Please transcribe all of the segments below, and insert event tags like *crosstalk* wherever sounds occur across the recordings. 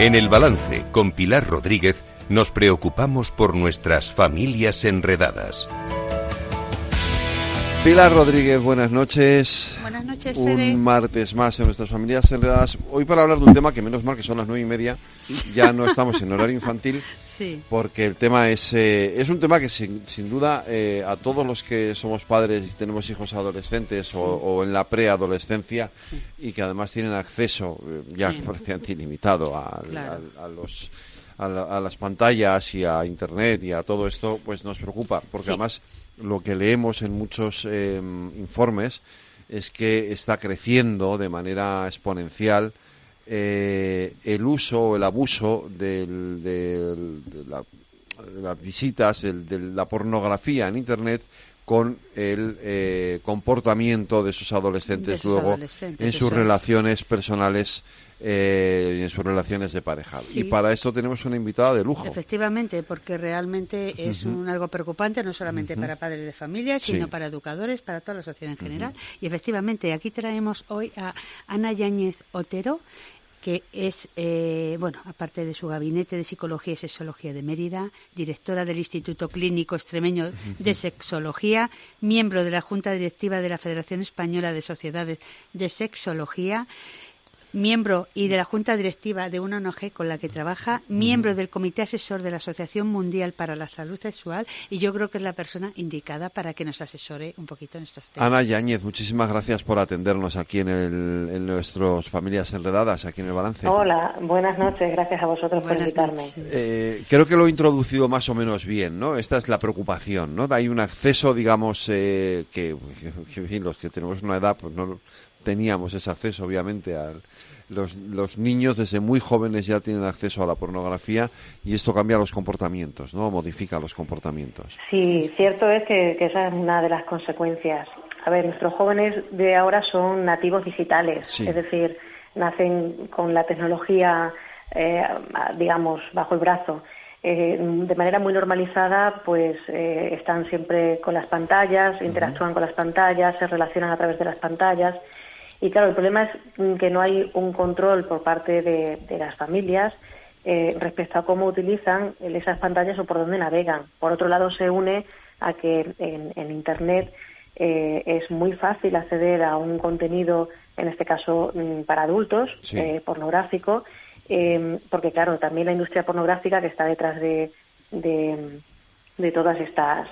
En el balance con Pilar Rodríguez nos preocupamos por nuestras familias enredadas. Pilar Rodríguez, buenas noches. Buenas noches, Un martes más en nuestras familias enredadas. Hoy para hablar de un tema que menos mal que son las nueve y media, ya no estamos en horario infantil, Sí. porque el tema es, eh, es un tema que sin, sin duda eh, a todos los que somos padres y tenemos hijos adolescentes o, o en la preadolescencia Sí. y que además tienen acceso eh, ya prácticamente ilimitado a, Claro. a- a los a, la- a las pantallas y a internet y a todo esto pues nos preocupa porque además lo que leemos en muchos eh, informes es que está creciendo de manera exponencial eh, el uso o el abuso del- del- de, la- de las visitas, de la pornografía en Internet con el eh, comportamiento de sus adolescentes De luego adolescentes, en sus relaciones personales eh, y en sus relaciones de pareja. Sí. Y para esto tenemos una invitada de lujo. Efectivamente, porque realmente es un, algo preocupante no solamente para padres de familia, Sí. sino para educadores, para toda la sociedad en general. Y efectivamente, aquí traemos hoy a Ana Yáñez Otero, que es, eh, bueno, aparte de su gabinete de psicología y sexología de Mérida, directora del Instituto Clínico Extremeño de Sexología, miembro de la Junta Directiva de la Federación Española de Sociedades de Sexología, miembro y de la Junta Directiva de una ONG con la que trabaja, miembro del Comité Asesor de la Asociación Mundial para la Salud Sexual y yo creo que es la persona indicada para que nos asesore un poquito en estos temas. Ana Yáñez, muchísimas gracias por atendernos aquí en, el, en nuestras familias enredadas, aquí en el balance. Hola, buenas noches, gracias a vosotros por Buenas invitarme. noches. Eh, creo que lo he introducido más o menos bien, ¿no? Esta es la preocupación, ¿no? Hay un acceso, digamos, eh, que, *laughs* que, fin, los que tenemos una edad, pues no teníamos ese acceso, obviamente, al, los, los niños desde muy jóvenes ya tienen acceso a la pornografía y esto cambia los comportamientos, ¿no? Modifica los comportamientos. Sí, cierto es que, que esa es una de las consecuencias. A ver, nuestros jóvenes de ahora son nativos digitales, Sí. es decir, nacen con la tecnología, eh, digamos, bajo el brazo. Eh, de manera muy normalizada, pues eh, están siempre con las pantallas, interactúan con las pantallas, se relacionan a través de las pantallas. Y claro, el problema es que no hay un control por parte de, de las familias eh, respecto a cómo utilizan esas pantallas o por dónde navegan. Por otro lado, se une a que en, en Internet eh, es muy fácil acceder a un contenido, en este caso mm, para adultos, Sí. eh, pornográfico, eh, porque claro, también la industria pornográfica que está detrás de, de, de todas estas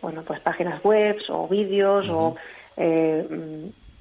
bueno pues páginas web o vídeos o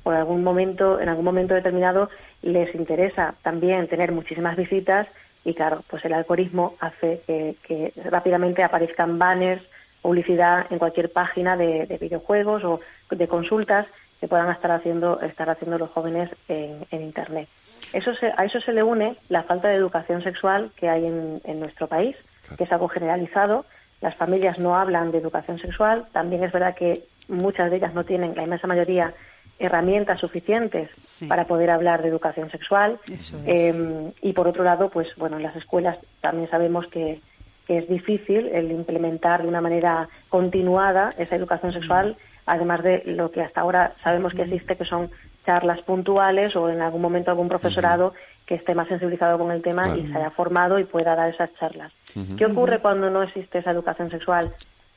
por algún momento en algún momento determinado les interesa también tener muchísimas visitas y claro pues el algoritmo hace que, que rápidamente aparezcan banners publicidad en cualquier página de, de videojuegos o de consultas que puedan estar haciendo estar haciendo los jóvenes en, en internet eso se- a eso se le une la falta de educación sexual que hay en, en nuestro país, que es algo generalizado. Las familias no hablan de educación sexual. También es verdad que muchas de ellas no tienen, la inmensa mayoría, herramientas suficientes Sí. para poder hablar de educación sexual. Es. Eh, y por otro lado, pues bueno, en las escuelas también sabemos que, que es difícil el implementar de una manera continuada esa educación sexual, además de lo que hasta ahora sabemos que existe, que son charlas puntuales o en algún momento algún profesorado que esté más sensibilizado con el tema Claro. y se haya formado y pueda dar esas charlas. ¿Qué ocurre cuando no existe esa educación sexual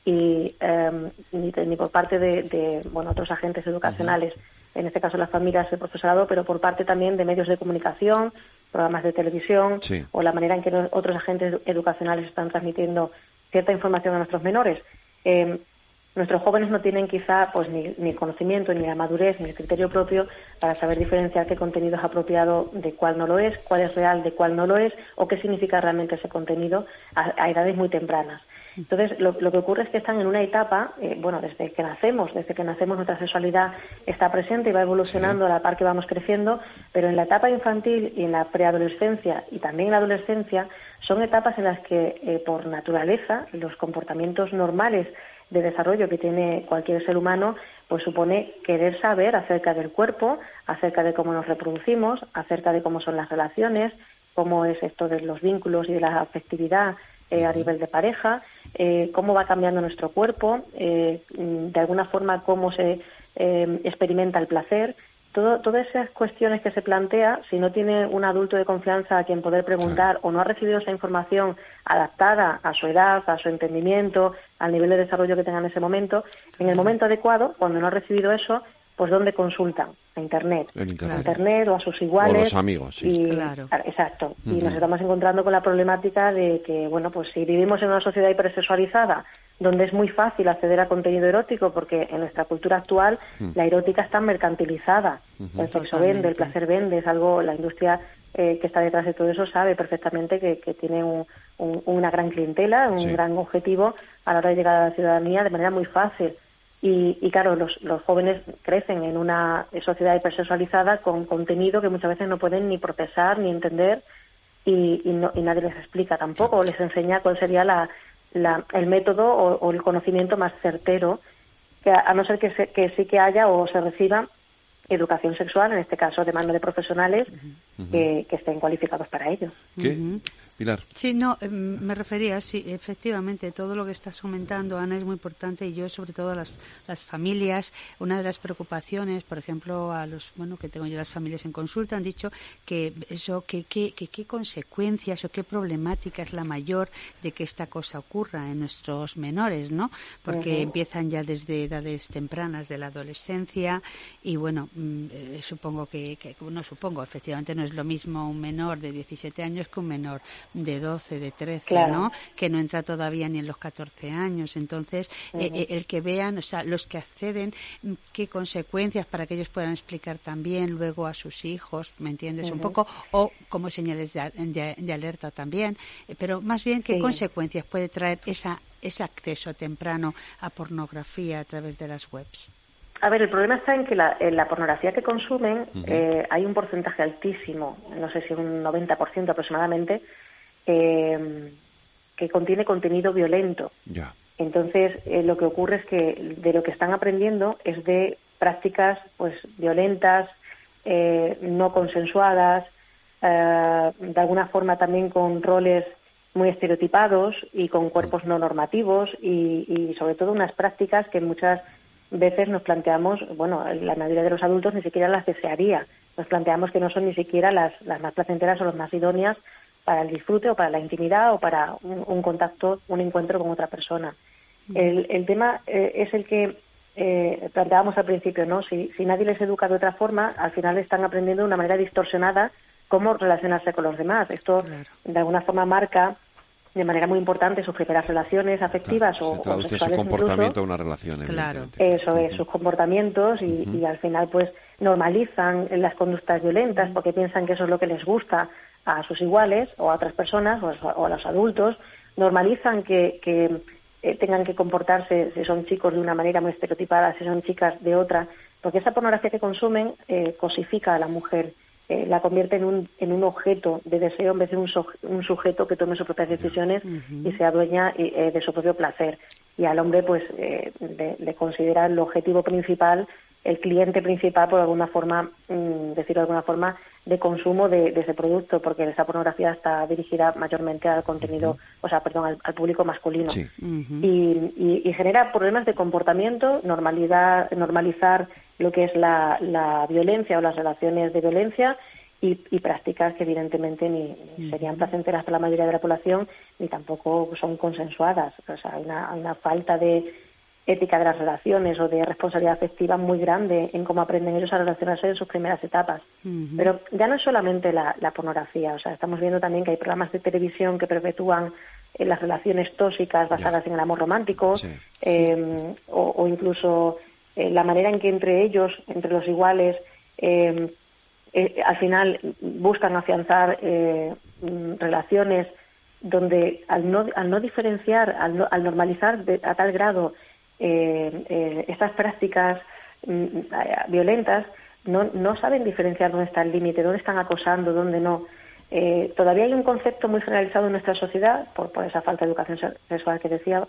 y eh, ni, por parte de, de, bueno otros agentes educacionales, en este caso las familias, el profesorado, pero por parte también de medios de comunicación, programas de televisión Sí. o la manera en que los otros agentes educacionales están transmitiendo cierta información a nuestros menores. Eh, nuestros jóvenes no tienen quizá pues ni, ni el conocimiento, ni la madurez, ni el criterio propio para saber diferenciar qué contenido es apropiado de cuál no lo es, cuál es real de cuál no lo es, o qué significa realmente ese contenido a, a edades muy tempranas. Entonces, lo, lo que ocurre es que están en una etapa, eh, bueno, desde que nacemos, desde que nacemos nuestra sexualidad está presente y va evolucionando a la par que vamos creciendo, pero en la etapa infantil y en la preadolescencia y también en la adolescencia son etapas en las que, eh, por naturaleza, los comportamientos normales de desarrollo que tiene cualquier ser humano, pues supone querer saber acerca del cuerpo, acerca de cómo nos reproducimos, acerca de cómo son las relaciones, cómo es esto de los vínculos y de la afectividad eh, a nivel de pareja, eh, cómo va cambiando nuestro cuerpo, eh, de alguna forma cómo se eh, experimenta el placer. todo, todas esas cuestiones que se plantea, si no tiene un adulto de confianza a quien poder preguntar o no ha recibido esa información adaptada a su edad, a su entendimiento, al nivel de desarrollo que tenga en ese momento, en el momento adecuado, cuando no ha recibido eso, pues ¿dónde consultan? A Internet. En Internet. Internet o a sus iguales. O a los amigos, sí. Y, Claro. Exacto. Y nos estamos encontrando con la problemática de que, bueno, pues si vivimos en una sociedad hipersexualizada, donde es muy fácil acceder a contenido erótico, porque en nuestra cultura actual la erótica está mercantilizada. El sexo Totalmente. vende, el placer vende, es algo, la industria eh, que está detrás de todo eso sabe perfectamente que, que tiene un- un- una gran clientela, un Sí. gran objetivo a la hora de llegar a la ciudadanía de manera muy fácil. Y, y claro, los, los jóvenes crecen en una sociedad hipersexualizada con contenido que muchas veces no pueden ni procesar ni entender y, y, no- y nadie les explica tampoco o les enseña cuál sería la, la- el método o, o el conocimiento más certero, que a, a no ser que, se- que sí que haya o se reciba educación sexual, en este caso de mano de profesionales que, que estén cualificados para ello. ¿Qué? Pilar. Sí, no, eh, me refería, sí, efectivamente, todo lo que estás comentando, Ana, es muy importante y yo, sobre todo, a las, las familias, una de las preocupaciones, por ejemplo, a los, bueno, que tengo yo las familias en consulta, han dicho que eso, que que- que qué consecuencias o qué problemática es la mayor de que esta cosa ocurra en nuestros menores, ¿no? Porque Ujú. empiezan ya desde edades tempranas de la adolescencia y, bueno, mm, eh, supongo que, que, no supongo, efectivamente no es lo mismo un menor de 17 años que un menor de 12, de 13, Claro. ¿no? Que no entra todavía ni en los 14 años. Entonces, eh, eh, el que vean, o sea, los que acceden, qué consecuencias para que ellos puedan explicar también luego a sus hijos, ¿me entiendes? Un poco, o como señales de, de- de alerta también, eh, pero más bien qué Sí. consecuencias puede traer esa, ese acceso temprano a pornografía a través de las webs. A ver, el problema está en que la, en la pornografía que consumen eh, hay un porcentaje altísimo, no sé si un 90% aproximadamente, eh, que contiene contenido violento. Ya. Entonces, eh, lo que ocurre es que de lo que están aprendiendo es de prácticas pues violentas, eh, no consensuadas, eh, de alguna forma también con roles muy estereotipados y con cuerpos no normativos y, y sobre todo unas prácticas que muchas veces nos planteamos, bueno, la mayoría de los adultos ni siquiera las desearía. Nos planteamos que no son ni siquiera las, las más placenteras o las más idóneas para el disfrute o para la intimidad o para un, un contacto, un encuentro con otra persona. El, el tema eh, es el que eh, planteábamos al principio, ¿no? Si, si nadie les educa de otra forma, al final están aprendiendo de una manera distorsionada cómo relacionarse con los demás. Esto Claro. de alguna forma marca de manera muy importante sus primeras relaciones afectivas o, Se o traduce su sexuales comportamiento incluso. a una relación. Claro. Eso es, sus comportamientos y, y al final pues normalizan las conductas violentas porque piensan que eso es lo que les gusta a sus iguales o a otras personas o a, o a los adultos, normalizan que, que eh, tengan que comportarse si son chicos de una manera muy estereotipada, si son chicas de otra, porque esa pornografía que consumen eh, cosifica a la mujer, eh, la convierte en un, en un objeto de deseo en vez de un, so- un sujeto que tome sus propias decisiones y sea dueña eh, de su propio placer. Y al hombre, pues, eh, le, le considera el objetivo principal, el cliente principal, por alguna forma, mm, decirlo de alguna forma, de consumo de, de ese producto, porque esa pornografía está dirigida mayormente al contenido, o sea, perdón, al, al público masculino Sí. y, y- y genera problemas de comportamiento, normalidad, normalizar lo que es la, la violencia o las relaciones de violencia y, y prácticas que evidentemente ni, ni serían placenteras para la mayoría de la población ni tampoco son consensuadas. O sea, hay una, hay una falta de ética de las relaciones o de responsabilidad afectiva muy grande en cómo aprenden ellos a relacionarse en sus primeras etapas. Pero ya no es solamente la, la pornografía, o sea, estamos viendo también que hay programas de televisión que perpetúan eh, las relaciones tóxicas basadas en el amor romántico Sí. eh, o, o incluso eh, la manera en que entre ellos, entre los iguales, eh, eh, al final buscan afianzar eh, relaciones donde al no, al no diferenciar, al, no- al normalizar de- a tal grado eh, eh, estas prácticas mm, eh, violentas, no, no saben diferenciar dónde está el límite, dónde están acosando, dónde no. Eh, todavía hay un concepto muy generalizado en nuestra sociedad, por, por esa falta de educación se- sexual que decía,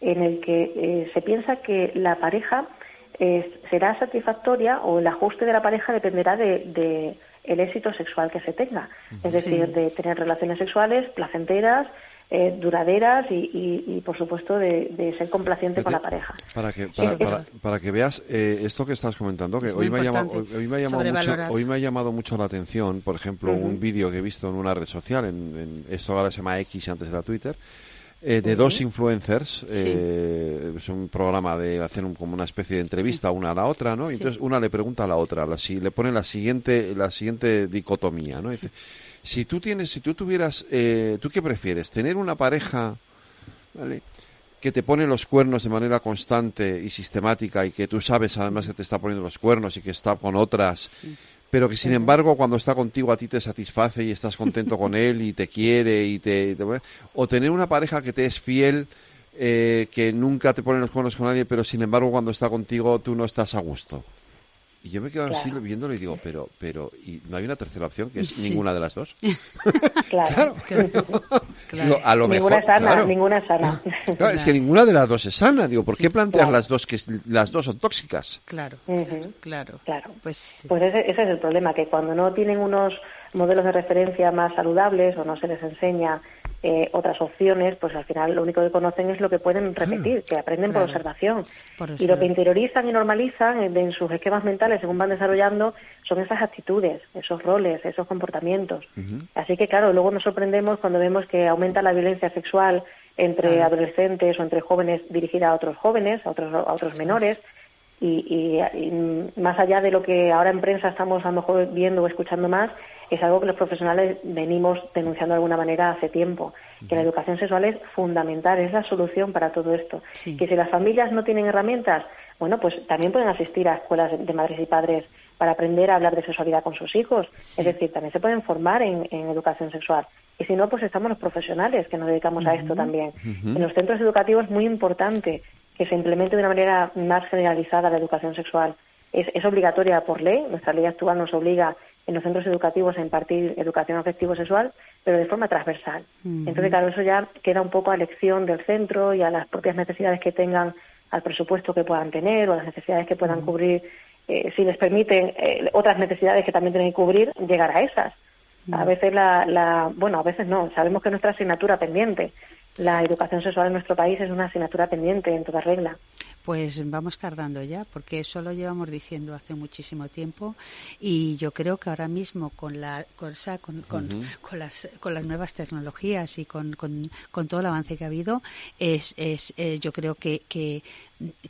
en el que eh, se piensa que la pareja eh, será satisfactoria o el ajuste de la pareja dependerá de, de el éxito sexual que se tenga. Es decir, de tener relaciones sexuales placenteras, eh, duraderas y, por supuesto, de, ser complaciente con la pareja. Para que, para, que veas eh, esto que estás comentando, que hoy me, ha llamado, hoy, me ha llamado mucho, hoy me ha llamado mucho la atención, por ejemplo, un vídeo que he visto en una red social, en, esto ahora se llama X antes era Twitter, eh, de dos influencers. es un programa de hacer como una especie de entrevista una a la otra, ¿no? Y entonces una le pregunta a la otra, la, le pone la siguiente, la siguiente dicotomía, ¿no? Dice, si tú tienes, si tú tuvieras, eh, ¿tú qué prefieres? ¿Tener una pareja que te pone los cuernos de manera constante y sistemática y que tú sabes además que te está poniendo los cuernos y que está con otras, pero que sin embargo cuando está contigo a ti te satisface y estás contento con él y te quiere y te, o tener una pareja que te es fiel eh, que nunca te pone los cuernos con nadie, pero sin embargo cuando está contigo tú no estás a gusto. Y yo me quedo así viéndolo y digo, pero, pero, ¿y no hay una tercera opción que es ninguna de las dos? *laughs* *laughs* claro. claro. a lo ninguna mejor, sana, ninguna es sana. *laughs* es que ninguna de las dos es sana. Digo, ¿por qué plantear las dos que las dos son tóxicas? Claro, claro. Claro. Pues, pues ese, ese es el problema, que cuando no tienen unos modelos de referencia más saludables o no se les enseña eh, otras opciones, pues al final lo único que conocen es lo que pueden repetir, que aprenden por, observación. y lo que interiorizan y normalizan en, sus esquemas mentales, según van desarrollando, son esas actitudes, esos roles, esos comportamientos. Así que, claro, luego nos sorprendemos cuando vemos que aumenta la violencia sexual entre adolescentes o entre jóvenes dirigida a otros jóvenes, a otros, a otros menores. Y, y, más allá de lo que ahora en prensa estamos a lo mejor viendo o escuchando más, es algo que los profesionales venimos denunciando de alguna manera hace tiempo, que la educación sexual es fundamental, es la solución para todo esto. Que si las familias no tienen herramientas, bueno, pues también pueden asistir a escuelas de madres y padres para aprender a hablar de sexualidad con sus hijos. Es decir, también se pueden formar en, educación sexual. Y si no, pues estamos los profesionales que nos dedicamos a esto también. En los centros educativos es muy importante que se implemente de una manera más generalizada la educación sexual. Es, es obligatoria por ley, nuestra ley actual nos obliga en los centros educativos a impartir educación afectivo-sexual, pero de forma transversal. Entonces, claro, eso ya queda un poco a elección del centro y a las propias necesidades que tengan, al presupuesto que puedan tener o a las necesidades que puedan cubrir, eh, si les permiten eh, otras necesidades que también tienen que cubrir, llegar a esas. A veces la, la, bueno, a veces no, sabemos que nuestra asignatura pendiente, la educación sexual en nuestro país es una asignatura pendiente en toda regla. Pues vamos tardando ya, porque eso lo llevamos diciendo hace muchísimo tiempo y yo creo que ahora mismo con la con, con, las, con las nuevas tecnologías y con, con, todo el avance que ha habido, es, es eh, yo creo que, que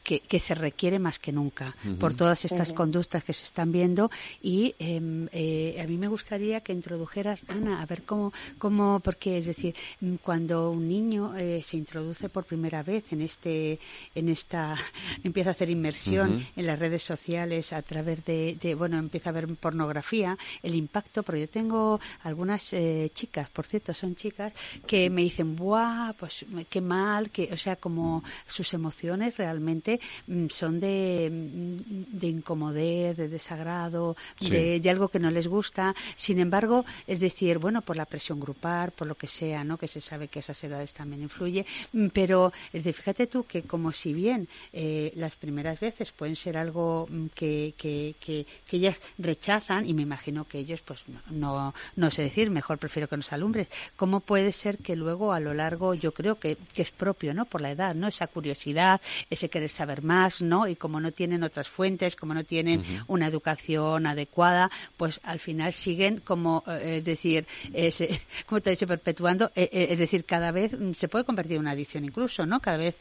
que, se requiere más que nunca por todas estas conductas que se están viendo y em, eh, a mí me gustaría que introdujeras Ana a ver cómo cómo porque es decir cuando un niño eh, se introduce por primera vez en este en esta *laughs* empieza a hacer inmersión en las redes sociales a través de, bueno empieza a ver pornografía el impacto pero yo tengo algunas eh, chicas por cierto son chicas que me dicen buah pues qué mal que o sea como sus emociones realmente mm, son de, mm, de incomodez, de desagrado, de, algo que no les gusta. Sin embargo, es decir, bueno, por la presión grupal, por lo que sea, ¿no? Que se sabe que esas edades también influye. Mm, pero, es decir, fíjate tú que como si bien eh, las primeras veces pueden ser algo que, que, que, ellas rechazan, y me imagino que ellos, pues, no, no, sé decir, mejor prefiero que nos alumbres, ¿cómo puede ser que luego a lo largo, yo creo que, que es propio, ¿no? Por la edad, ¿no? Esa curiosidad, ese querer saber más, ¿no? Y como no tienen otras fuentes, como no tienen una educación adecuada, pues al final siguen como, eh, es decir, *laughs* como te he dicho, perpetuando, eh, eh, es decir, cada vez mm, se puede convertir en una adicción incluso, ¿no? Cada vez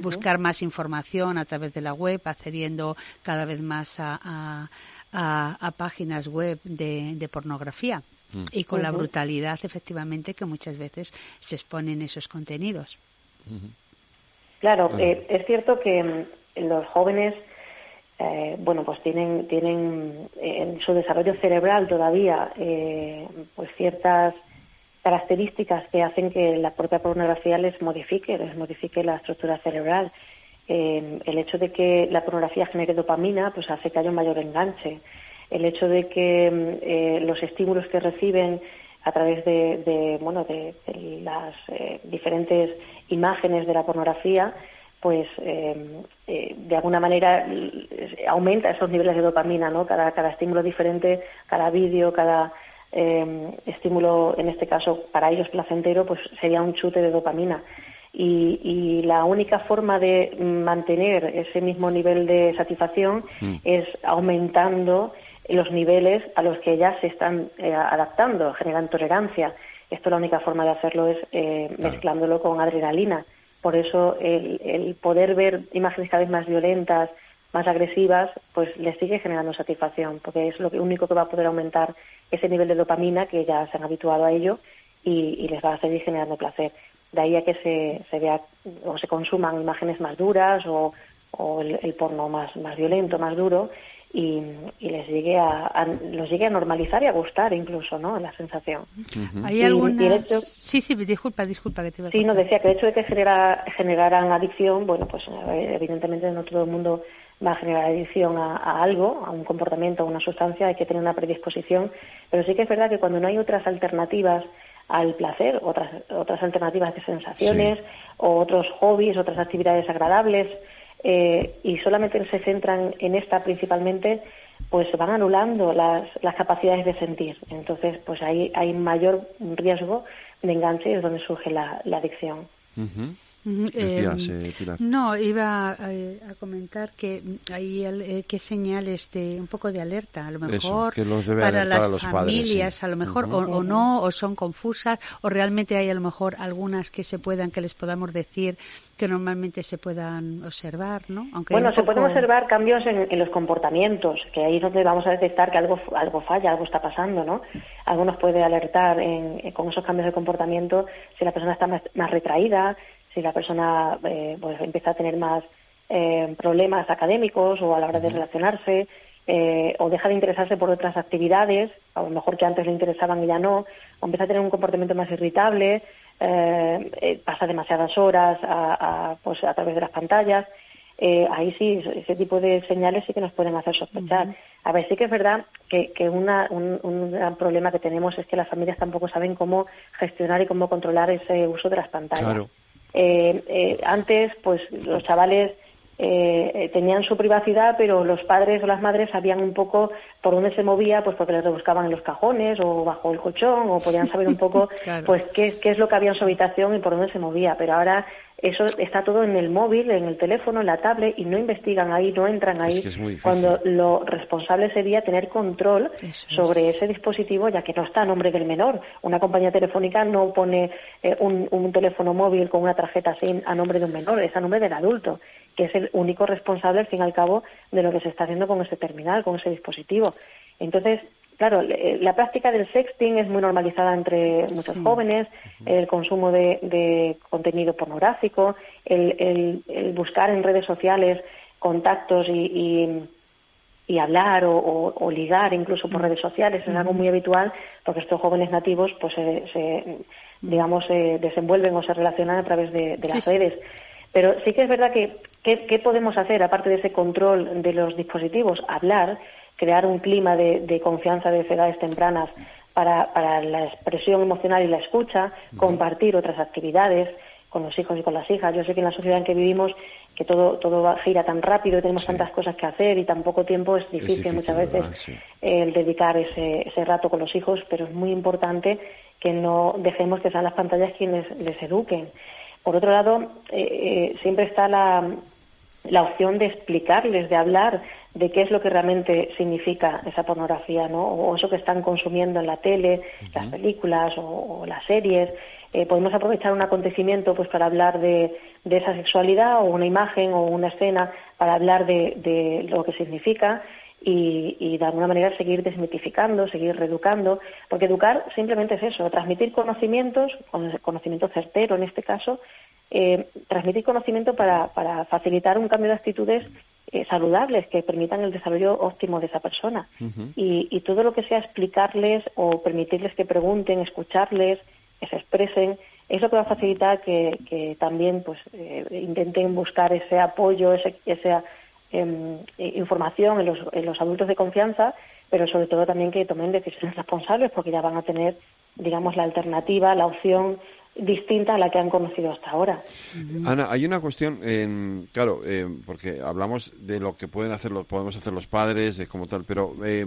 buscar más información a través de la web, accediendo cada vez más a, a, páginas web de, pornografía. Mm. Y con la brutalidad, efectivamente, que muchas veces se exponen esos contenidos. Claro, eh, es cierto que mm, los jóvenes, eh, bueno, pues tienen, tienen en su desarrollo cerebral todavía eh, pues ciertas características que hacen que la propia pornografía les modifique, les modifique la estructura cerebral. El hecho de que la pornografía genere dopamina, pues hace que haya un mayor enganche. El hecho de que mm, los estímulos que reciben a través de, bueno, de, las diferentes imágenes de la pornografía, pues eh, eh, de alguna manera aumenta esos niveles de dopamina, ¿no? Cada, cada estímulo diferente, cada vídeo, cada eh, estímulo, en este caso para ellos placentero, pues sería un chute de dopamina. Y, la única forma de mantener ese mismo nivel de satisfacción mm. es aumentando los niveles a los que ya se están eh, adaptando, generan tolerancia. Esto la única forma de hacerlo es eh, mezclándolo con adrenalina. Por eso el, el, poder ver imágenes cada vez más violentas, más agresivas, pues les sigue generando satisfacción, porque es lo único que va a poder aumentar ese nivel de dopamina que ya se han habituado a ello y, les va a seguir generando placer. De ahí a que se, se vea o se consuman imágenes más duras o, el, porno más, más violento, más duro, y, les llegue a, los llegue a normalizar y a gustar incluso, ¿no? La sensación. ¿Hay alguna... Sí, sí, disculpa, disculpa que te iba a Sí, no, decía que el hecho de que genera, generaran adicción, bueno, pues evidentemente no todo el mundo va a generar adicción a, algo, a un comportamiento, a una sustancia, hay que tener una predisposición, pero sí que es verdad que cuando no hay otras alternativas al placer, otras, otras alternativas de sensaciones, o otros hobbies, otras actividades agradables, eh, y solamente se centran en esta principalmente, pues se van anulando las, las capacidades de sentir. Entonces, pues ahí hay mayor riesgo de enganche y es donde surge la, adicción. Em, no, iba eh, a, comentar que hay eh, que señales de un poco de alerta, a lo mejor para las familias, a lo mejor o, no, o son confusas, o realmente hay a lo mejor algunas que se puedan, que les podamos decir que normalmente se puedan observar, ¿no? Aunque bueno, se pueden observar cambios en, los comportamientos, que ahí es donde vamos a detectar que algo algo falla, algo está pasando, ¿no? Algo nos puede alertar con esos cambios de comportamiento si la persona está más retraída, si la persona eh, pues empieza a tener más eh, problemas académicos o a la hora de relacionarse, eh, o deja de interesarse por otras actividades, a lo mejor que antes le interesaban y ya no, o empieza a tener un comportamiento más irritable, pasa demasiadas horas a, pues a través de las pantallas, ahí sí, ese tipo de señales sí que nos pueden hacer sospechar. A ver, sí que es verdad que, que una, un, un, gran problema que tenemos es que las familias tampoco saben cómo gestionar y cómo controlar ese uso de las pantallas. Claro. Eh, eh, antes, pues los chavales eh, tenían su privacidad, pero los padres o las madres sabían un poco por dónde se movía, pues porque les rebuscaban en los cajones o bajo el colchón, o podían saber un poco, *laughs* pues qué, qué es lo que había en su habitación y por dónde se movía. Pero ahora eso está todo en el móvil, en el teléfono, en la tablet y no investigan ahí, no entran ahí. cuando lo responsable sería tener control sobre ese dispositivo, ya que no está a nombre del menor. Una compañía telefónica no pone eh, un, teléfono móvil con una tarjeta SIM a nombre de un menor, es a nombre del adulto, que es el único responsable, al fin y al cabo, de lo que se está haciendo con ese terminal, con ese dispositivo. Entonces, Claro, eh, la práctica del sexting es muy normalizada entre muchos jóvenes, el consumo de, contenido pornográfico, el, buscar en redes sociales contactos y, hablar o, ligar incluso por redes sociales es algo muy habitual porque estos jóvenes nativos pues se, digamos se desenvuelven o se relacionan a través de, las redes. Pero sí que es verdad que ¿qué podemos hacer aparte de ese control de los dispositivos? Hablar crear un clima de, confianza de edades tempranas para, para, la expresión emocional y la escucha, compartir otras actividades con los hijos y con las hijas. Yo sé que en la sociedad en que vivimos que todo todo gira tan rápido, tenemos tantas cosas que hacer y tan poco tiempo es difícil, muchas veces el dedicar ese, ese rato con los hijos, pero es muy importante que no dejemos que sean las pantallas quienes les eduquen. Por otro lado, eh, eh, siempre está la, la opción de explicarles, de hablar de qué es lo que realmente significa esa pornografía, ¿no? O eso que están consumiendo en la tele, las películas o, las series. Eh, podemos aprovechar un acontecimiento pues para hablar de, de, esa sexualidad o una imagen o una escena para hablar de, de lo que significa y, y, de alguna manera seguir desmitificando, seguir reeducando, porque educar simplemente es eso, transmitir conocimientos, conocimiento certero en este caso, eh, transmitir conocimiento para, para facilitar un cambio de actitudes eh, saludables que permitan el desarrollo óptimo de esa persona. y, todo lo que sea explicarles o permitirles que pregunten, escucharles, que se expresen, es lo que va a facilitar que, también pues eh, intenten buscar ese apoyo, ese, esa em, información en los, en los adultos de confianza, pero sobre todo también que tomen decisiones responsables porque ya van a tener, digamos, la alternativa, la opción distinta a la que han conocido hasta ahora. Ana, hay una cuestión, claro, eh, porque hablamos de lo que pueden hacer, los, podemos hacer los padres, de como tal, pero eh,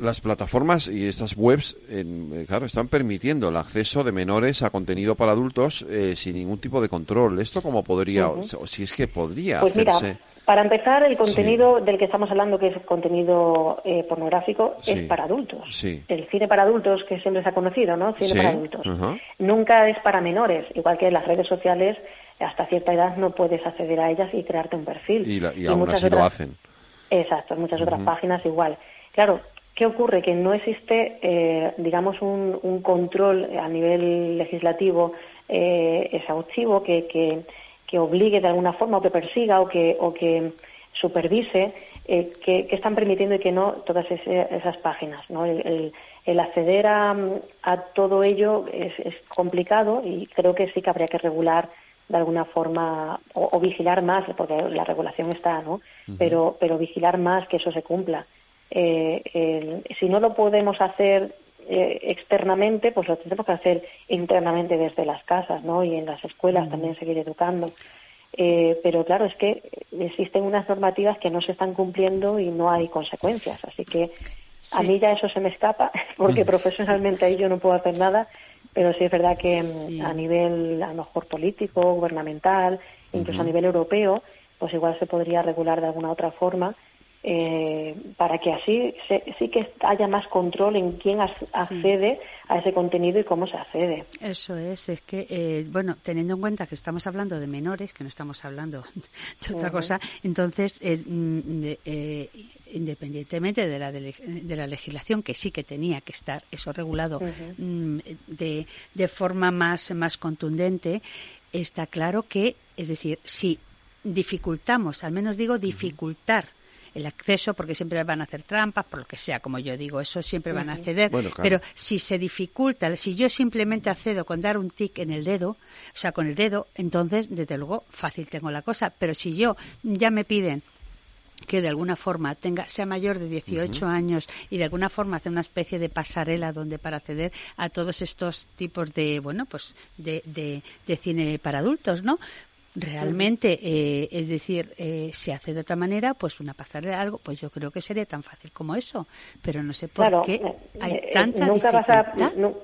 las plataformas y estas webs, eh, claro, están permitiendo el acceso de menores a contenido para adultos eh, sin ningún tipo de control. ¿Esto cómo podría, o si es que podría pues hacerse? Para empezar, el contenido del que estamos hablando, que es contenido eh, pornográfico, es para adultos. El cine para adultos, que siempre se ha conocido, ¿no? Cine para adultos. Nunca es para menores, igual que en las redes sociales, hasta cierta edad no puedes acceder a ellas y crearte un perfil. Y, aún así lo hacen. Exacto, en muchas otras páginas igual. Claro, ¿Qué ocurre? Que no existe, eh, digamos, un, control a nivel legislativo eh, exhaustivo que, que, obligue de alguna forma o que persiga o que, o que supervise eh, que, están permitiendo y que no todas esas páginas. ¿no? El, acceder a, todo ello es, complicado y creo que sí que habría que regular de alguna forma o, vigilar más, porque la regulación está, ¿no? pero, pero vigilar más que eso se cumpla. Eh, si no lo podemos hacer eh, externamente, pues lo tenemos que hacer internamente desde las casas, ¿no? Y en las escuelas también seguir educando. Eh, pero claro, es que existen unas normativas que no se están cumpliendo y no hay consecuencias. Así que a mí ya eso se me escapa, *laughs* porque profesionalmente ahí yo no puedo hacer nada, pero sí es verdad que mm, a nivel a lo mejor político, gubernamental, incluso a nivel europeo, pues igual se podría regular de alguna otra forma eh, para que así sí que haya más control en quién accede a ese contenido y cómo se accede. Eso es, es que, eh, bueno, teniendo en cuenta que estamos hablando de menores, que no estamos hablando *laughs* de otra cosa, entonces, eh, mm, independientemente de la, de, la legislación, que sí que tenía que estar eso regulado mm, de, de forma más, más contundente, está claro que, es decir, si dificultamos, al menos digo dificultar, el acceso, porque siempre van a hacer trampas, por lo que sea, como yo digo, eso siempre van a acceder. Pero si se dificulta, si yo simplemente accedo con dar un tic en el dedo, o sea, con el dedo, entonces, desde luego, fácil tengo la cosa. Pero si yo ya me piden que de alguna forma tenga sea mayor de 18 años y de alguna forma hacer una especie de pasarela donde para acceder a todos estos tipos de bueno pues de, de, de cine para adultos no realmente, eh, es decir, eh, se hace de otra manera, pues una pasarela algo, pues yo creo que sería tan fácil como eso, pero no sé por qué eh, hay tanta nunca vas a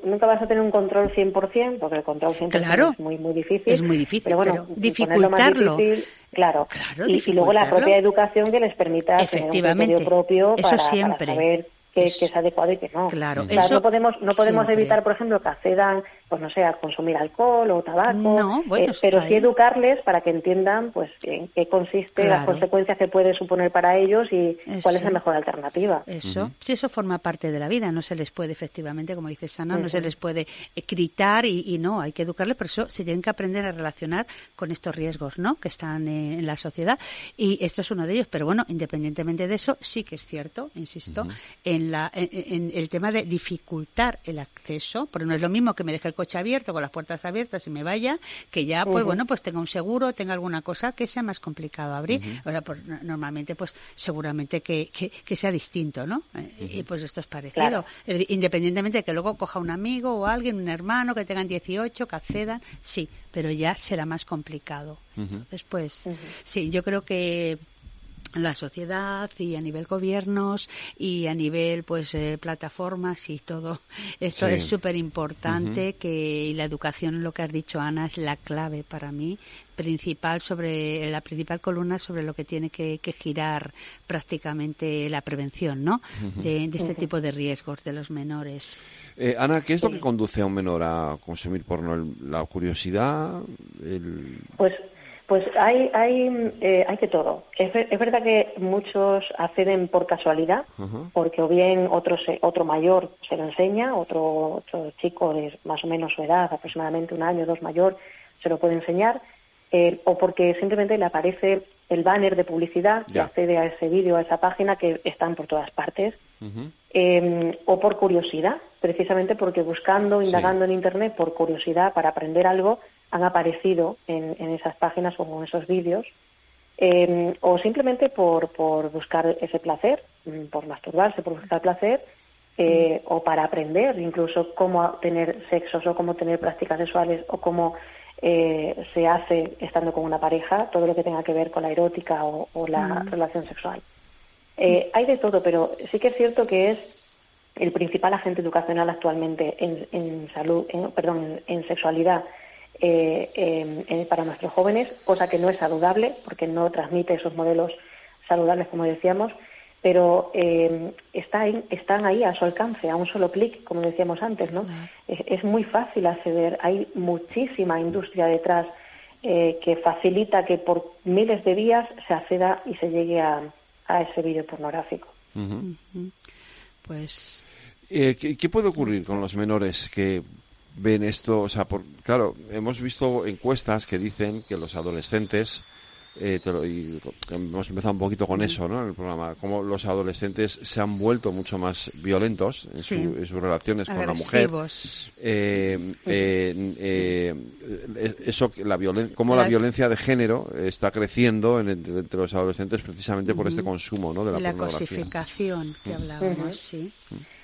nunca vas a tener un control 100%, porque el control 100% claro, es muy muy difícil. Es muy difícil, pero bueno, dificultarlo. claro, y, luego la propia educación que les permita Efectivamente, tener un propio eso siempre. para saber que, es adecuado y que no. Claro, no podemos no podemos evitar, por ejemplo, que accedan pues no sé, a consumir alcohol o tabaco, eh, pero sí educarles para que entiendan pues en qué consiste las consecuencias que puede suponer para ellos y cuál es la mejor alternativa. Eso, si eso forma parte de la vida, no se les puede efectivamente, como dice Sana, no se les puede gritar y, no, hay que educarles, pero eso se tienen que aprender a relacionar con estos riesgos, ¿no? Que están en la sociedad. Y esto es uno de ellos, pero bueno, independientemente de eso, sí que es cierto, insisto, en la en, el tema de dificultar el acceso, porque no es lo mismo que me deje el coche abierto, con las puertas abiertas y me vaya, que ya, pues bueno, pues tenga un seguro, tenga alguna cosa que sea más complicado abrir. O sea, pues, normalmente, pues seguramente que, que, sea distinto, ¿no? Eh, y pues esto es parecido. Independientemente de que luego coja un amigo o alguien, un hermano que tengan 18, que accedan, sí, pero ya será más complicado. Entonces, pues, sí, yo creo que la sociedad y a nivel gobiernos y a nivel pues eh, plataformas y todo. Esto es súper importante que la educación lo que has dicho Ana es la clave para mí principal sobre la principal columna sobre lo que tiene que, girar prácticamente la prevención no de, este tipo de riesgos de los menores. Eh, Ana qué es lo que conduce a un menor a consumir porno la curiosidad el... pues pues hay, hay, eh, hay que todo. Es, verdad que muchos acceden por casualidad, porque o bien otro, otro mayor se lo enseña, otro, otro chico de más o menos su edad, aproximadamente un año o dos mayor, se lo puede enseñar, eh, o porque simplemente le aparece el banner de publicidad que accede a ese vídeo, a esa página que están por todas partes, em, o por curiosidad, precisamente porque buscando, indagando en Internet por curiosidad para aprender algo, han aparecido en, esas páginas o en esos vídeos, em, o simplemente por, por buscar ese placer, mm, por masturbarse, por buscar placer, eh, o para aprender incluso cómo tener sexos o cómo tener prácticas sexuales o cómo eh, se hace estando con una pareja, todo lo que tenga que ver con la erótica o, la relación sexual. Eh, hay de todo, pero sí que es cierto que es el principal agente educacional actualmente en, salud, perdón, en, sexualidad eh, para nuestros jóvenes, cosa que no es saludable porque no transmite esos modelos saludables, como decíamos, pero eh, están ahí a su alcance, a un solo clic, como decíamos antes, ¿no? Es, muy fácil acceder, hay muchísima industria detrás eh, que facilita que por miles de vías se acceda y se llegue a, ese vídeo pornográfico. Pues. Eh, ¿qué, puede ocurrir con los menores que ven esto? O sea, por, claro, hemos visto encuestas que dicen que los adolescentes eh, y hemos empezado un poquito con eso, ¿no? En el programa, cómo los adolescentes se han vuelto mucho más violentos en, sus relaciones con la mujer. Eh, eh, eso, la violen cómo la, violencia de género está creciendo entre los adolescentes precisamente por este consumo, ¿no? De la, la cosificación que hablábamos, sí.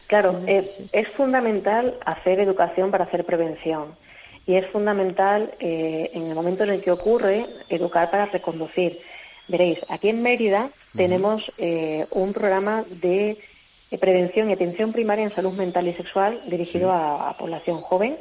Claro, es fundamental hacer educación para hacer prevención y es fundamental eh, en el momento en el que ocurre educar para reconducir. Veréis, aquí en Mérida tenemos eh, un programa de prevención y atención primaria en salud mental y sexual dirigido a, población joven,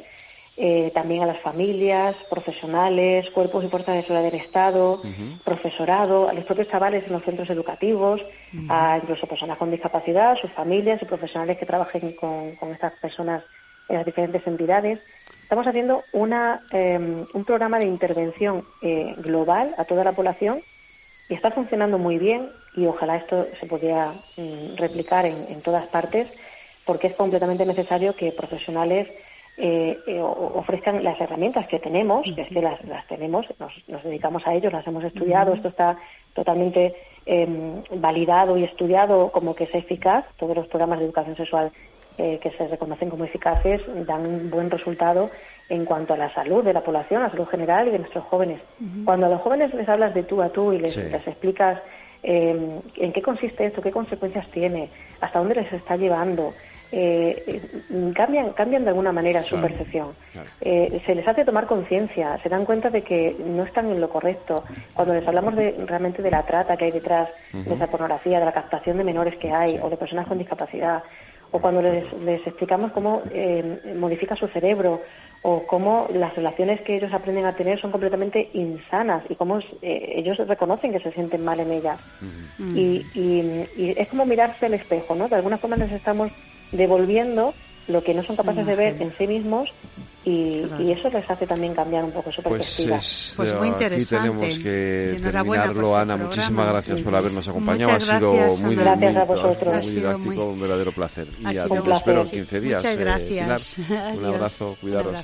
eh, también a las familias, profesionales, cuerpos y fuerzas de seguridad del Estado, profesorado, a los propios chavales en los centros educativos, a incluso personas con discapacidad, sus familias y profesionales que trabajen con, con estas personas en las diferentes entidades. Estamos haciendo una, em, un programa de intervención eh, global a toda la población y está funcionando muy bien y ojalá esto se pudiera mm, replicar en, todas partes porque es completamente necesario que profesionales eh, eh, ofrezcan las herramientas que tenemos, que es que las, las tenemos, nos, dedicamos a ellos, las hemos estudiado, esto está totalmente em, validado y estudiado como que es eficaz, todos los programas de educación sexual eh, que se reconocen como eficaces dan un buen resultado en cuanto a la salud de la población, la salud general y de nuestros jóvenes. Cuando a los jóvenes les hablas de tú a tú y les, explicas em, en qué consiste esto, qué consecuencias tiene, hasta dónde les está llevando, eh, eh, cambian, cambian de alguna manera su percepción. se les hace tomar conciencia, se dan cuenta de que no están en lo correcto. Cuando les hablamos de, realmente de la trata que hay detrás de esa pornografía, de la captación de menores que hay o de personas con discapacidad, o cuando les, explicamos cómo eh, modifica su cerebro o cómo las relaciones que ellos aprenden a tener son completamente insanas y cómo eh, ellos reconocen que se sienten mal en ellas. y, y, es como mirarse al espejo, ¿no? De alguna forma les estamos devolviendo lo que no son capaces de ver en sí mismos y, eso les hace también cambiar un poco su pues perspectiva. Pues, muy interesante. Aquí tenemos que terminarlo, Ana. Muchísimas gracias por habernos acompañado. ha sido muy, gracias muy, a vosotros. muy didáctico, un verdadero placer. Y a, espero en 15 días. Muchas gracias. *laughs* un abrazo, cuidaros.